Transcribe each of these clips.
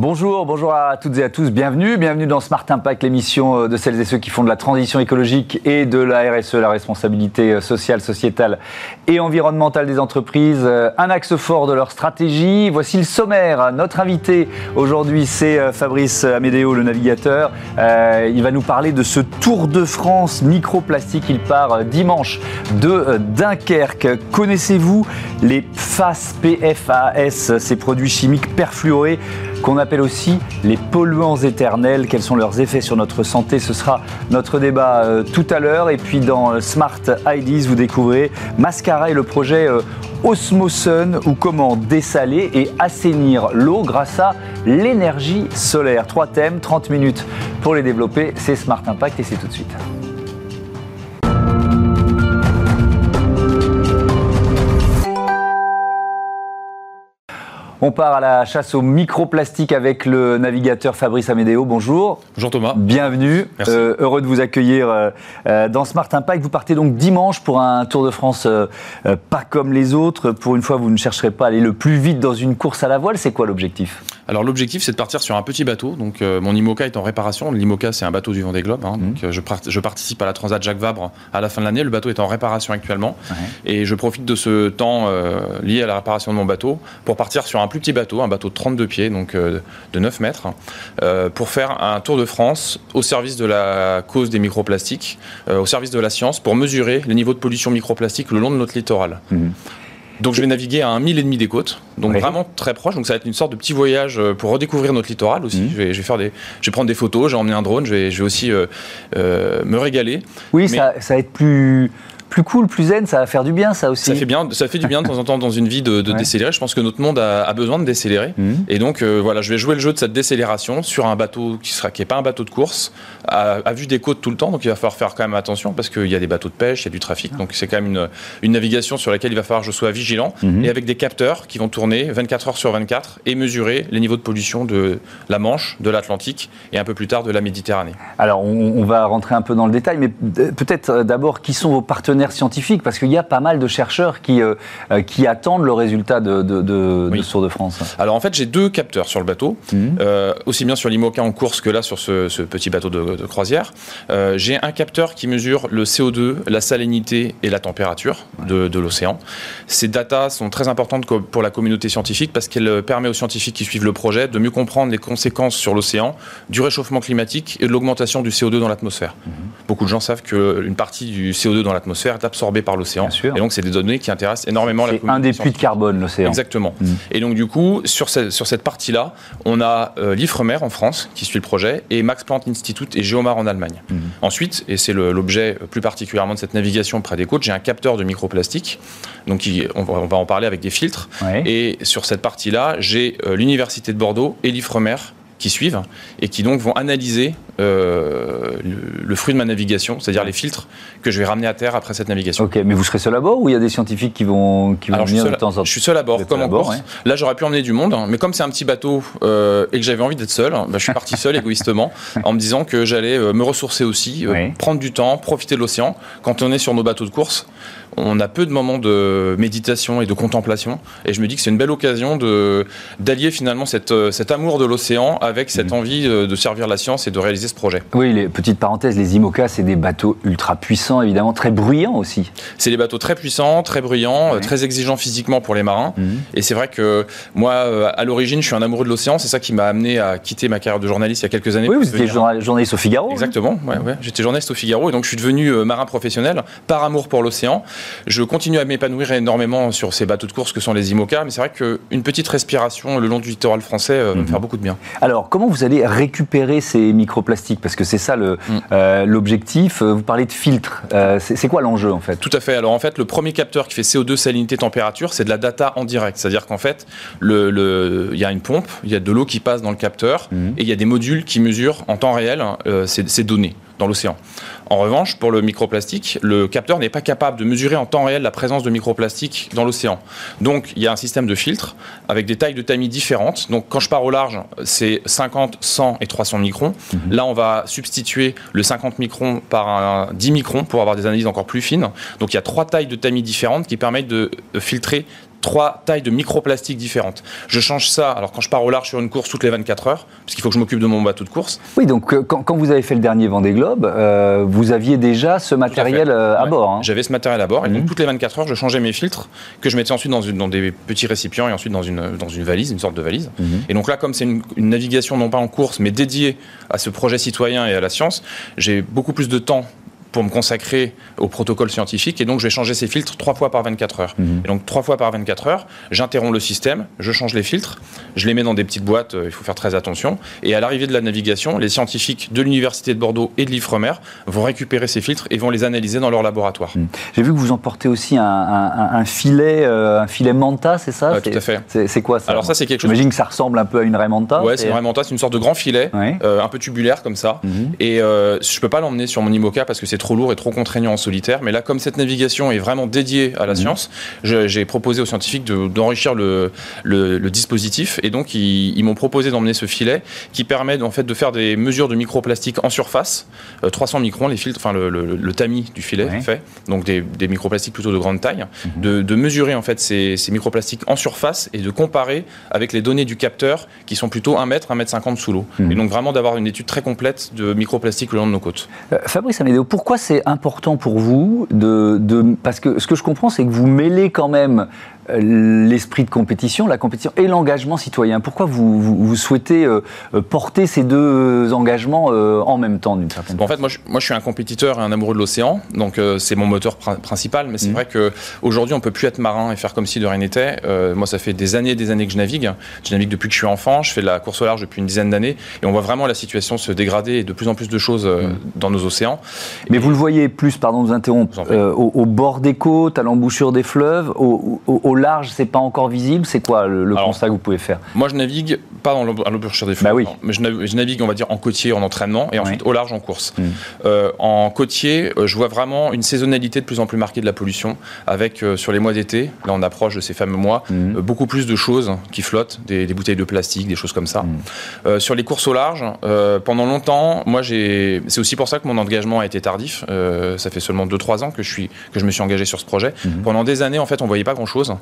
Bonjour, bonjour à toutes et à tous, bienvenue, bienvenue dans Smart Impact, l'émission euh, de celles et ceux qui font de la transition écologique et de la RSE, la responsabilité euh, sociale, sociétale et environnementale des entreprises, euh, un axe fort de leur stratégie. Voici le sommaire. Notre invité aujourd'hui, c'est Fabrice Amédéo, le navigateur. il va nous parler de ce Tour de France microplastique. Il part dimanche de Dunkerque. Connaissez-vous les FAS, PFAS, ces produits chimiques perfluorés qu'on appelle aussi les polluants éternels. Quels sont leurs effets sur notre santé? Ce sera notre débat euh, tout à l'heure. Et puis dans euh, Smart IDs, vous découvrez Mascara et le projet euh, Osmosun ou comment dessaler et assainir l'eau grâce à l'énergie solaire. Trois thèmes, 30 minutes pour les développer. C'est Smart Impact et c'est tout de suite. On part à la chasse au microplastique avec le navigateur Fabrice Amédéo. Bonjour. Bonjour Thomas. Bienvenue. Euh, heureux de vous accueillir euh, euh, dans Smart Impact. Vous partez donc dimanche pour un Tour de France pas comme les autres. Pour une fois, vous ne chercherez pas à aller le plus vite dans une course à la voile. C'est quoi l'objectif? Alors l'objectif c'est de partir sur un petit bateau. Donc mon IMOCA est en réparation. L'IMOCA c'est un bateau du Vendée Globe. Hein. Mmh. Donc je, je, participe à la Transat Jacques Vabre à la fin de l'année. Le bateau est en réparation actuellement et je profite de ce temps lié à la réparation de mon bateau pour partir sur un plus petit bateau, un bateau de 32 pieds, donc euh, de 9 mètres, euh, pour faire un tour de France au service de la cause des microplastiques, euh, au service de la science, pour mesurer les niveaux de pollution microplastique le long de notre littoral. Mhm. Donc je vais naviguer à un mille et demi des côtes, donc vraiment très proche. Donc ça va être une sorte de petit voyage pour redécouvrir notre littoral aussi. Mhm. Je, vais, faire des, je vais prendre des photos, j'ai emmené un drone, je vais, je vais aussi me régaler. Oui, ça, ça va être plus plus cool, plus zen, ça va faire du bien, ça aussi. Ça fait bien, ça fait du bien de temps en temps dans une vie de, décélérer. Je pense que notre monde a, besoin de décélérer. Mhm. Et donc, euh, voilà, je vais jouer le jeu de cette décélération sur un bateau qui qui est pas un bateau de course, à, vue des côtes tout le temps. Donc, il va falloir faire quand même attention parce qu'il y a des bateaux de pêche, il y a du trafic. Donc, c'est quand même une, une, navigation sur laquelle il va falloir que je sois vigilant mhm. et avec des capteurs qui vont tourner 24 heures sur 24 et mesurer les niveaux de pollution de la Manche, de l'Atlantique et un peu plus tard de la Méditerranée. Alors, on, on va rentrer un peu dans le détail, mais euh, peut-être euh, d'abord, qui sont vos partenaires scientifiques Parce qu'il y a pas mal de chercheurs qui, euh, euh, qui attendent le résultat de, de, de, Tour de France. Alors en fait, j'ai deux capteurs sur le bateau, mhm. euh, aussi bien sur l'IMOCA en course que là sur ce, petit bateau de, croisière. j'ai un capteur qui mesure le CO2, la salinité et la température de, l'océan. Ces datas sont très importantes pour la communauté scientifique parce qu'elles permettent aux scientifiques qui suivent le projet de mieux comprendre les conséquences sur l'océan du réchauffement climatique et de l'augmentation du CO2 dans l'atmosphère. Mhm. Beaucoup de gens savent qu'une partie du CO2 dans l'atmosphère absorbée par l'océan. Et donc, c'est des données qui intéressent énormément la communauté. C'est un des puits de carbone, l'océan. Exactement. Mm. Et donc, du coup, sur, cette, sur cette partie-là, on a euh, l'IFREMER en France, qui suit le projet, et Max Planck Institute et Geomar en Allemagne. Mm. Ensuite, et c'est l'objet plus particulièrement de cette navigation près des côtes, j'ai un capteur de microplastique. Donc, on, va, en parler avec des filtres. Et sur cette partie-là, j'ai euh, l'Université de Bordeaux et l'IFREMER qui suivent et qui donc vont analyser euh, le, fruit de ma navigation, c'est-à-dire les filtres que je vais ramener à terre après cette navigation. Ok, mais vous serez seul à bord ou il y a des scientifiques qui vont, qui vont venir de temps en temps Je suis seul à bord, comme en course. Là, j'aurais pu emmener du monde, hein, mais comme c'est un petit bateau euh, et que j'avais envie d'être seul, bah, je suis parti seul égoïstement en me disant que j'allais euh, me ressourcer aussi, prendre du temps, profiter de l'océan. Quand on est sur nos bateaux de course, on a peu de moments de méditation et de contemplation. Et je me dis que c'est une belle occasion d'allier finalement cette, euh, cet amour de l'océan avec cette mhm. envie euh, de servir la science et de réaliser ce projet. Oui, les, petite parenthèse, les IMOCA, c'est des bateaux ultra puissants, évidemment, très bruyants aussi. C'est des bateaux très puissants, très bruyants, euh, très exigeants physiquement pour les marins. Mhm. Et c'est vrai que moi, à l'origine, je suis un amoureux de l'océan. C'est ça qui m'a amené à quitter ma carrière de journaliste il y a quelques années. Oui, vous étiez journaliste au Figaro. Exactement, ouais, ouais. j'étais journaliste au Figaro. Et donc, je suis devenu marin professionnel par amour pour l'océan. Je continue à m'épanouir énormément sur ces bateaux de course que sont les IMOCA, mais c'est vrai qu'une petite respiration le long du littoral français euh, va me mhm. faire beaucoup de bien. Alors, comment vous allez récupérer ces microplastiques? Parce que c'est ça mm. euh, l'objectif. Vous parlez de filtres. Euh, c'est quoi l'enjeu en fait? Tout à fait. Alors en fait, le premier capteur qui fait CO2, salinité, température, c'est de la data en direct. C'est-à-dire qu'en fait, il y a une pompe, il y a de l'eau qui passe dans le capteur, mhm. et il y a des modules qui mesurent en temps réel ces données dans l'océan. En revanche, pour le microplastique, le capteur n'est pas capable de mesurer en temps réel la présence de microplastique dans l'océan. Donc, il y a un système de filtre avec des tailles de tamis différentes. Donc, quand je pars au large, c'est 50, 100 et 300 microns. Mhm. Là, on va substituer le 50 microns par un 10 microns pour avoir des analyses encore plus fines. Donc, il y a trois tailles de tamis différentes qui permettent de filtrer trois tailles de microplastiques différentes. Je change ça, alors quand je pars au large sur une course toutes les 24 heures, parce qu'il faut que je m'occupe de mon bateau de course. Oui, donc euh, quand, vous avez fait le dernier Vendée Globe, euh, vous aviez déjà ce matériel euh, à, bord. Hein. J'avais ce matériel à bord, et donc mhm. toutes les 24 heures, je changeais mes filtres, que je mettais ensuite dans, une, dans des petits récipients et ensuite dans une, dans une valise, une sorte de valise. Mhm. Et donc là, comme c'est une, une navigation non pas en course, mais dédiée à ce projet citoyen et à la science, j'ai beaucoup plus de temps pour me consacrer au protocole scientifique. Et donc, je vais changer ces filtres trois fois par 24 heures. Mhm. Et donc, trois fois par 24 heures, j'interromps le système, je change les filtres, je les mets dans des petites boîtes, euh, il faut faire très attention. Et à l'arrivée de la navigation, les scientifiques de l'Université de Bordeaux et de l'IFREMER vont récupérer ces filtres et vont les analyser dans leur laboratoire. Mhm. J'ai vu que vous emportez aussi un, filet, un filet Manta, c'est ça Tout à fait. C'est quoi ça Alors, ça, c'est quelque chose. J'imagine que ça ressemble un peu à une raie Manta. Ouais, c'est une raie Manta, c'est une sorte de grand filet, euh, un peu tubulaire comme ça. Mhm. Et euh, je peux pas l'emmener sur mon IMOCA parce que c'est trop lourd et trop contraignant en solitaire. Mais là, comme cette navigation est vraiment dédiée à la mhm. science, j'ai proposé aux scientifiques d'enrichir le, le, dispositif. Et donc, ils, m'ont proposé d'emmener ce filet qui permet en fait de faire des mesures de microplastique en surface, 300 euh, microns, les filtres, enfin le, tamis du filet fait, donc des, microplastiques plutôt de grande taille, mhm. de, mesurer en fait ces, microplastiques en surface et de comparer avec les données du capteur qui sont plutôt 1 mètre, 1 mètre 50 sous l'eau. Mhm. Et donc vraiment d'avoir une étude très complète de microplastique le long de nos côtes. Euh, Fabrice Amédéo, pourquoi c'est important pour vous de, de, Parce que ce que je comprends, c'est que vous mêlez quand même l'esprit de compétition, la compétition et l'engagement citoyen. Pourquoi vous, vous, souhaitez euh, euh, porter ces deux engagements en même temps d'une certaine En fait, moi je, moi je, suis un compétiteur et un amoureux de l'océan, donc c'est mon moteur principal. Mais c'est mmh. vrai qu'aujourd'hui, on peut plus être marin et faire comme si de rien n'était. moi, ça fait des années et des années que je navigue. Je navigue depuis que je suis enfant. Je fais de la course au large depuis une dizaine d'années, et on voit vraiment la situation se dégrader et de plus en plus de choses mmh. dans nos océans. Mais vous le voyez plus, pardon de vous interrompre, au, bord des côtes, à l'embouchure des fleuves, au, au large, c'est pas encore visible C'est quoi le, constat que vous pouvez faire? Moi, je navigue pas dans l'embouchure des fleuves, bah mais je navigue, on va dire, en côtier, en entraînement, et ensuite au large, en course. Mmh. Euh, en côtier, euh, je vois vraiment une saisonnalité de plus en plus marquée de la pollution, avec euh, sur les mois d'été, là on approche de ces fameux mois, mmh. beaucoup plus de choses qui flottent, des, bouteilles de plastique, des choses comme ça. Mmh. sur les courses au large, pendant longtemps, moi j'ai, c'est aussi pour ça que mon engagement a été tardif. ça fait seulement 2-3 ans que je suis, que je me suis engagé sur ce projet. Pendant des années, en fait, on voyait pas grand chose.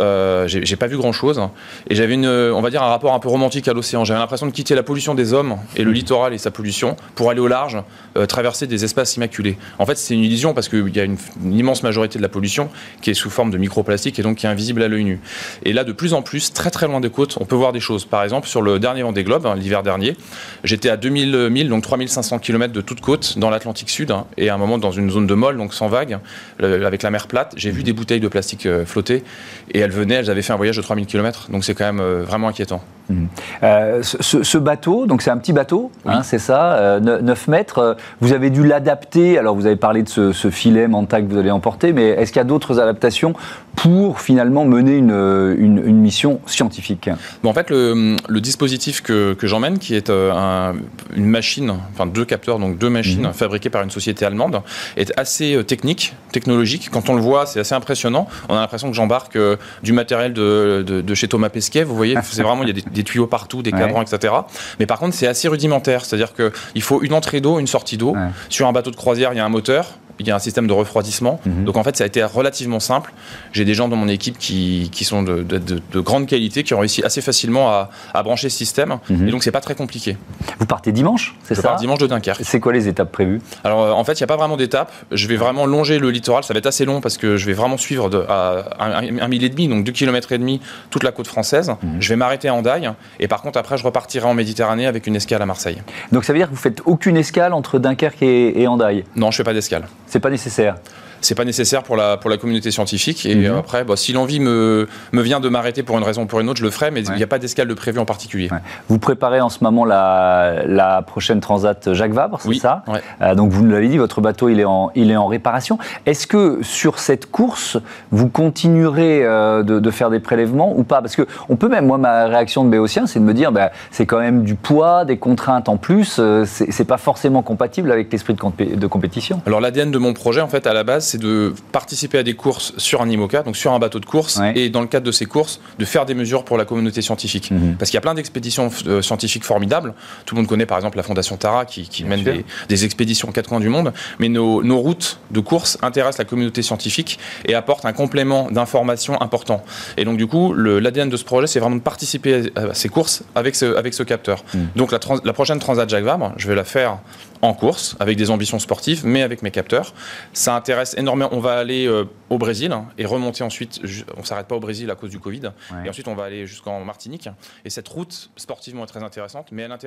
Euh, j'ai pas vu grand chose. Et j'avais une, on va dire, un rapport un peu romantique à l'océan. J'avais l'impression de quitter la pollution des hommes et le littoral et sa pollution pour aller au large, euh, traverser des espaces immaculés. En fait, c'est une illusion parce qu'il y a une, immense majorité de la pollution qui est sous forme de microplastique et donc qui est invisible à l'œil nu. Et là, de plus en plus, très très loin des côtes, on peut voir des choses. Par exemple, sur le dernier Vendée Globe, hein, l'hiver dernier, j'étais à 2000 milles, donc 3500 km de toute côte dans l'Atlantique Sud, hein, et à un moment dans une zone de molle, donc sans vagues, avec la mer plate, j'ai vu des bouteilles de plastique euh, flotter et elles venaient, elles avaient fait un voyage de 3000 km, donc c'est quand même euh, vraiment inquiétant. Mmh. Euh, ce, bateau, donc c'est un petit bateau, hein, c'est ça, 9 euh, mètres. vous avez dû l'adapter. Alors vous avez parlé de ce, filet Manta que vous allez emporter, mais est-ce qu'il y a d'autres adaptations pour finalement mener une, mission scientifique? Bon, En fait, le, dispositif que, j'emmène, qui est une machine, enfin deux capteurs, donc deux machines mmh. fabriquées par une société allemande, est assez technique, technologique. Quand on le voit, c'est assez impressionnant. On a l'impression que j'embarque du matériel de, chez Thomas Pesquet. Vous voyez, c'est vraiment, il y a des, tuyaux partout, des cadrans, etc. Mais par contre, c'est assez rudimentaire. C'est-à-dire qu'il faut une entrée d'eau, une sortie d'eau. Sur un bateau de croisière, il y a un moteur il y a un système de refroidissement. Mhm. Donc en fait, ça a été relativement simple. J'ai des gens dans mon équipe qui, qui sont de, de, grande qualité, qui ont réussi assez facilement à, à brancher ce système. Mhm. Et donc c'est pas très compliqué. Vous partez dimanche, c'est ça Je pars dimanche de Dunkerque. C'est quoi les étapes prévues? Alors euh, en fait, il n'y a pas vraiment d'étapes. Je vais vraiment longer le littoral. Ça va être assez long parce que je vais vraiment suivre de, à un, mille et demi, donc deux kilomètres et demi, toute la côte française. Mhm. Je vais m'arrêter à Andaille. Et par contre, après, je repartirai en Méditerranée avec une escale à Marseille. Donc ça veut dire que vous faites aucune escale entre Dunkerque et, et Andaille Non, je fais pas d'escale. C'est pas nécessaire c'est pas nécessaire pour la, pour la communauté scientifique. Et mhm. après, bah, si l'envie me, me vient de m'arrêter pour une raison ou pour une autre, je le ferai, mais il n'y a pas d'escale de prévu en particulier. Vous préparez en ce moment la, la prochaine Transat Jacques Vabre, c'est ça euh, Donc vous nous l'avez dit, votre bateau il est en, il est en réparation. Est-ce que sur cette course, vous continuerez euh, de, de, faire des prélèvements ou pas? Parce que on peut même, moi, ma réaction de Béotien, c'est de me dire, bah, c'est quand même du poids, des contraintes en plus, euh, c'est pas forcément compatible avec l'esprit de, de compétition. Alors l'ADN de mon projet, en fait, à la base, c'est de participer à des courses sur un IMOCA, donc sur un bateau de course, et dans le cadre de ces courses, de faire des mesures pour la communauté scientifique. Mhm. Parce qu'il y a plein d'expéditions euh, scientifiques formidables. Tout le monde connaît par exemple la Fondation Tara qui, mène des, expéditions aux quatre coins du monde. Mais nos, routes de course intéressent la communauté scientifique et apportent un complément d'information important. Et donc du coup, l'ADN de ce projet, c'est vraiment de participer à ces courses avec ce, avec ce capteur. Mhm. Donc la, la prochaine Transat Jacques Vabre, je vais la faire en course, avec des ambitions sportives, mais avec mes capteurs. Ça intéresse énormément. On va aller euh, au Brésil hein, et remonter ensuite. On s'arrête pas au Brésil à cause du Covid. Et ensuite, on va aller jusqu'en Martinique. Et cette route, sportivement, est très intéressante, mais elle intéresse